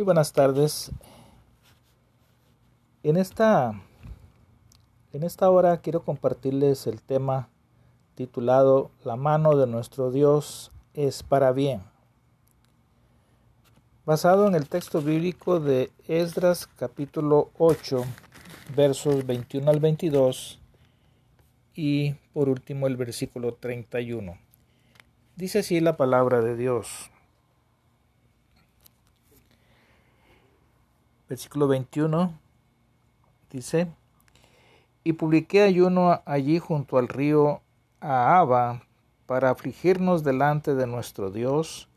Muy buenas tardes. En esta, en esta hora quiero compartirles el tema titulado La mano de nuestro Dios es para bien. Basado en el texto bíblico de Esdras capítulo 8 versos 21 al 22 y por último el versículo 31. Dice así la palabra de Dios. Versículo 21 dice, y publiqué ayuno allí junto al río Ahaba para afligirnos delante de nuestro Dios,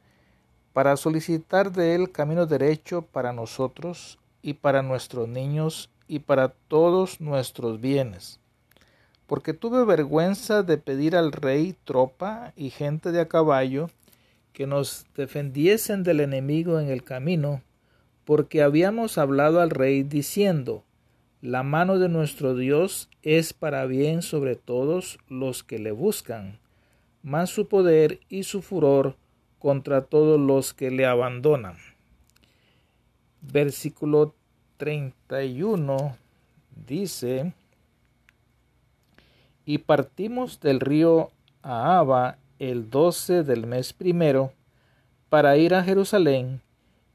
para solicitar de él camino derecho para nosotros y para nuestros niños y para todos nuestros bienes. Porque tuve vergüenza de pedir al rey tropa y gente de a caballo que nos defendiesen del enemigo en el camino, porque habíamos hablado al rey diciendo, la mano de nuestro Dios es para bien sobre todos los que le buscan, mas su poder y su furor contra todos los que le abandonan. Versículo 31 dice, y partimos del río Ahaba el doce del mes primero para ir a Jerusalén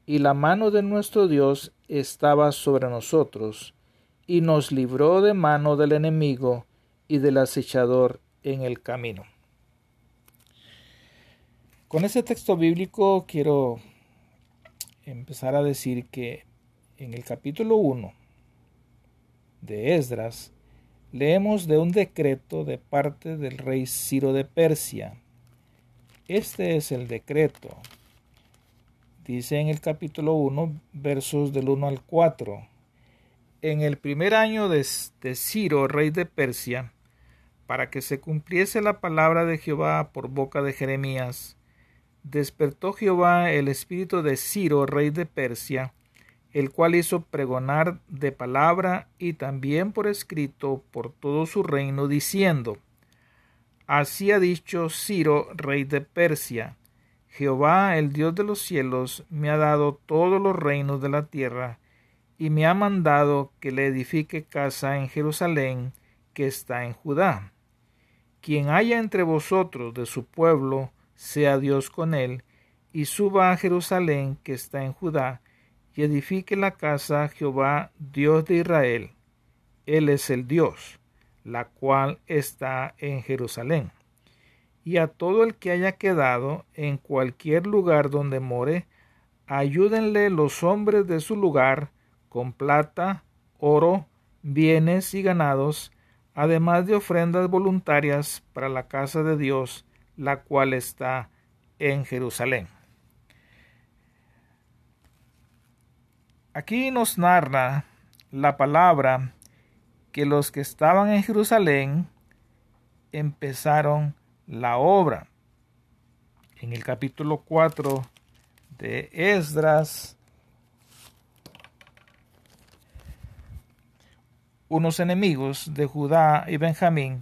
y la mano de nuestro Dios estaba sobre nosotros, y nos libró de mano del enemigo y del acechador en el camino. Con ese texto bíblico quiero empezar a decir que en el capítulo 1 de Esdras leemos de un decreto de parte del rey Ciro de Persia. Este es el decreto Dice en el capítulo 1, versos del 1 al 4. En el primer año de, Ciro, rey de Persia, para que se cumpliese la palabra de Jehová por boca de Jeremías, despertó Jehová el espíritu de Ciro, rey de Persia, el cual hizo pregonar de palabra y también por escrito por todo su reino, diciendo, Así ha dicho Ciro, rey de Persia, Jehová, el Dios de los cielos, me ha dado todos los reinos de la tierra, y me ha mandado que le edifique casa en Jerusalén, que está en Judá. Quien haya entre vosotros de su pueblo, sea Dios con él, y suba a Jerusalén, que está en Judá, y edifique la casa Jehová, Dios de Israel. Él es el Dios, la cual está en Jerusalén y a todo el que haya quedado en cualquier lugar donde more, ayúdenle los hombres de su lugar con plata, oro, bienes y ganados, además de ofrendas voluntarias para la casa de Dios, la cual está en Jerusalén. Aquí nos narra la palabra que los que estaban en Jerusalén empezaron la obra. En el capítulo 4 de Esdras, unos enemigos de Judá y Benjamín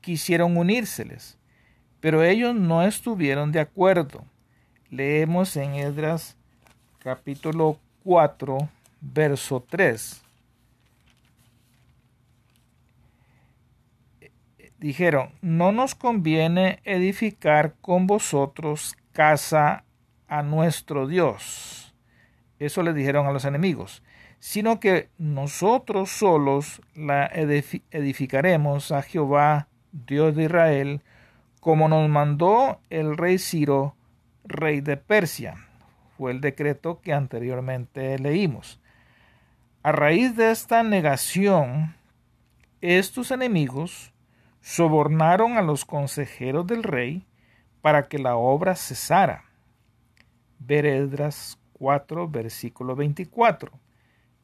quisieron unírseles, pero ellos no estuvieron de acuerdo. Leemos en Esdras capítulo 4, verso 3. Dijeron, no nos conviene edificar con vosotros casa a nuestro Dios. Eso le dijeron a los enemigos, sino que nosotros solos la edificaremos a Jehová, Dios de Israel, como nos mandó el rey Ciro, rey de Persia. Fue el decreto que anteriormente leímos. A raíz de esta negación, estos enemigos sobornaron a los consejeros del rey para que la obra cesara. Veredras 4, versículo 24.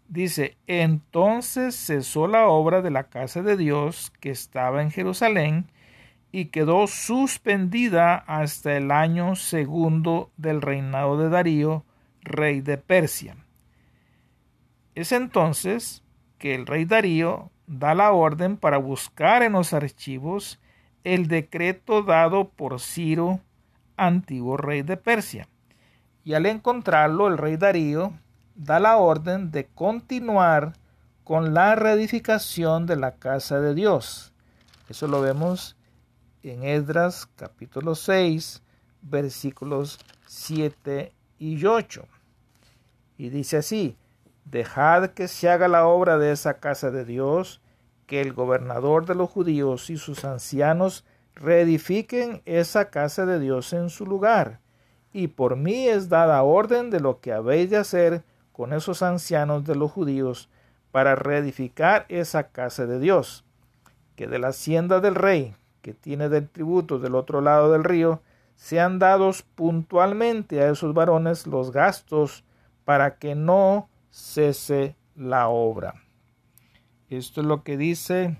Dice, entonces cesó la obra de la casa de Dios que estaba en Jerusalén y quedó suspendida hasta el año segundo del reinado de Darío, rey de Persia. Es entonces que el rey Darío da la orden para buscar en los archivos el decreto dado por Ciro, antiguo rey de Persia. Y al encontrarlo, el rey Darío da la orden de continuar con la reedificación de la casa de Dios. Eso lo vemos en Esdras capítulo 6, versículos 7 y 8. Y dice así, dejad que se haga la obra de esa casa de Dios, que el gobernador de los judíos y sus ancianos reedifiquen esa casa de Dios en su lugar. Y por mí es dada orden de lo que habéis de hacer con esos ancianos de los judíos para reedificar esa casa de Dios, que de la hacienda del rey, que tiene del tributo del otro lado del río, sean dados puntualmente a esos varones los gastos para que no cese la obra. Esto es lo que dice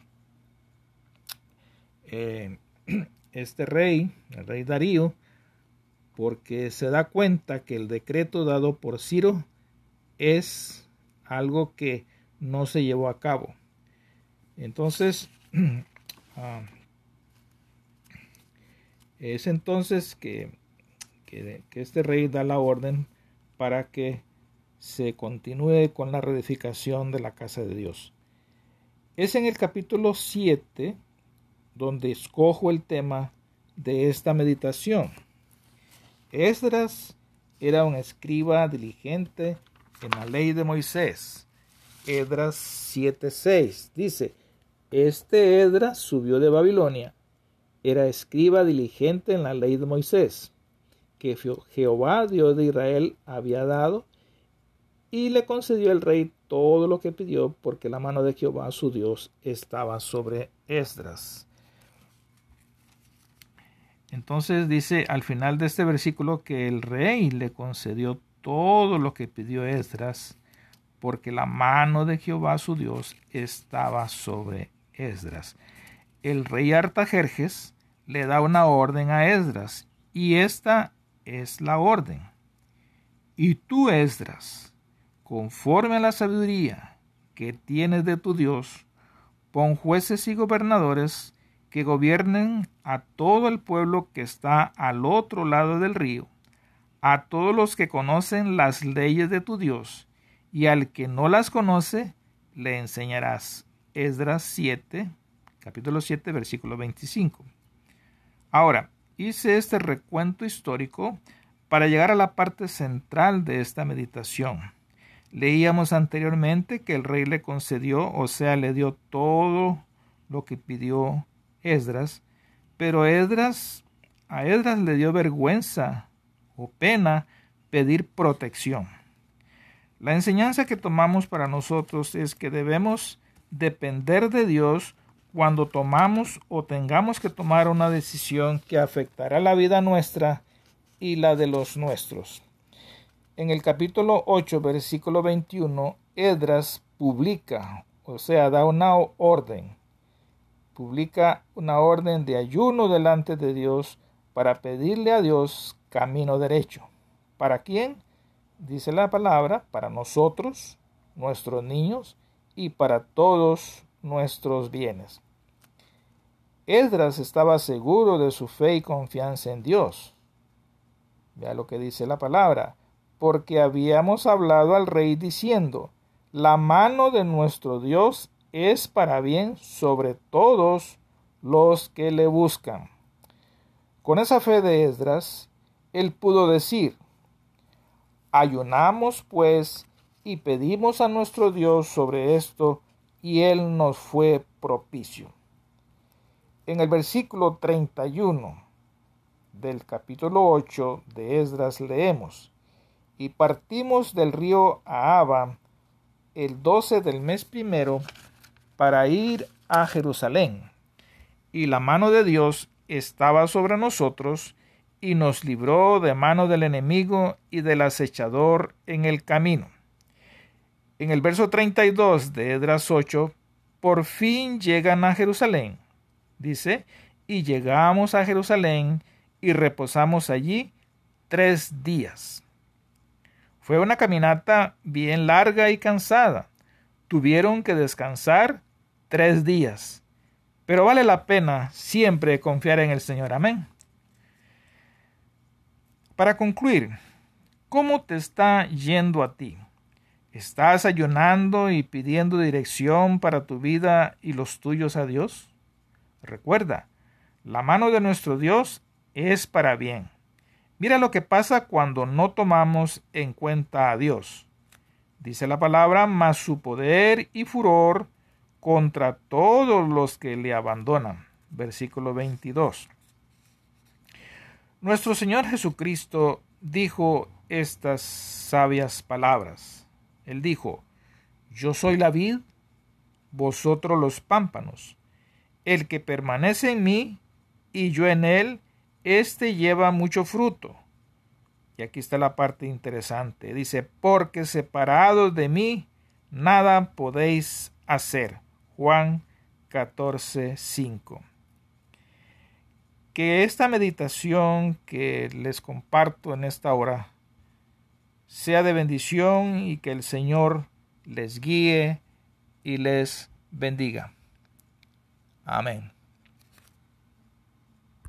eh, este rey, el rey Darío, porque se da cuenta que el decreto dado por Ciro es algo que no se llevó a cabo. Entonces, ah, es entonces que, que, este rey da la orden para que se continúe con la reedificación de la casa de Dios. Es en el capítulo 7 donde escojo el tema de esta meditación. Esdras era un escriba diligente en la ley de Moisés. Edras 7:6 dice, este Edras subió de Babilonia, era escriba diligente en la ley de Moisés, que Jehová Dios de Israel había dado, y le concedió el rey todo lo que pidió, porque la mano de Jehová su Dios estaba sobre Esdras. Entonces dice al final de este versículo que el rey le concedió todo lo que pidió Esdras porque la mano de Jehová su Dios estaba sobre Esdras. El rey Artajerjes le da una orden a Esdras, y esta es la orden. Y tú, Esdras, conforme a la sabiduría que tienes de tu Dios, pon jueces y gobernadores que gobiernen a todo el pueblo que está al otro lado del río, a todos los que conocen las leyes de tu Dios, y al que no las conoce, le enseñarás. Esdras 7, capítulo 7, versículo 25. Ahora, hice este recuento histórico para llegar a la parte central de esta meditación. Leíamos anteriormente que el rey le concedió, o sea, le dio todo lo que pidió Esdras, pero Esdras, a Esdras le dio vergüenza o pena pedir protección. La enseñanza que tomamos para nosotros es que debemos depender de Dios cuando tomamos o tengamos que tomar una decisión que afectará la vida nuestra y la de los nuestros. En el capítulo 8, versículo 21, Edras publica, o sea, da una orden, publica una orden de ayuno delante de Dios para pedirle a Dios camino derecho. ¿Para quién? dice la palabra, para nosotros, nuestros niños y para todos nuestros bienes. Esdras estaba seguro de su fe y confianza en Dios. Vea lo que dice la palabra, porque habíamos hablado al rey diciendo, la mano de nuestro Dios es para bien sobre todos los que le buscan. Con esa fe de Esdras, él pudo decir, Ayunamos pues y pedimos a nuestro Dios sobre esto, y Él nos fue propicio. En el versículo 31 del capítulo 8 de Esdras leemos, y partimos del río Ahaba el 12 del mes primero para ir a Jerusalén, y la mano de Dios estaba sobre nosotros, y nos libró de mano del enemigo y del acechador en el camino. En el verso 32 de Edras 8, por fin llegan a Jerusalén. Dice, y llegamos a Jerusalén y reposamos allí tres días. Fue una caminata bien larga y cansada. Tuvieron que descansar tres días. Pero vale la pena siempre confiar en el Señor. Amén. Para concluir, ¿cómo te está yendo a ti? ¿Estás ayunando y pidiendo dirección para tu vida y los tuyos a Dios? Recuerda, la mano de nuestro Dios es para bien. Mira lo que pasa cuando no tomamos en cuenta a Dios. Dice la palabra, mas su poder y furor contra todos los que le abandonan. Versículo 22. Nuestro Señor Jesucristo dijo estas sabias palabras. Él dijo, Yo soy la vid, vosotros los pámpanos. El que permanece en mí y yo en él, éste lleva mucho fruto. Y aquí está la parte interesante. Dice, porque separados de mí, nada podéis hacer. Juan 14, 5 que esta meditación que les comparto en esta hora sea de bendición y que el Señor les guíe y les bendiga. Amén.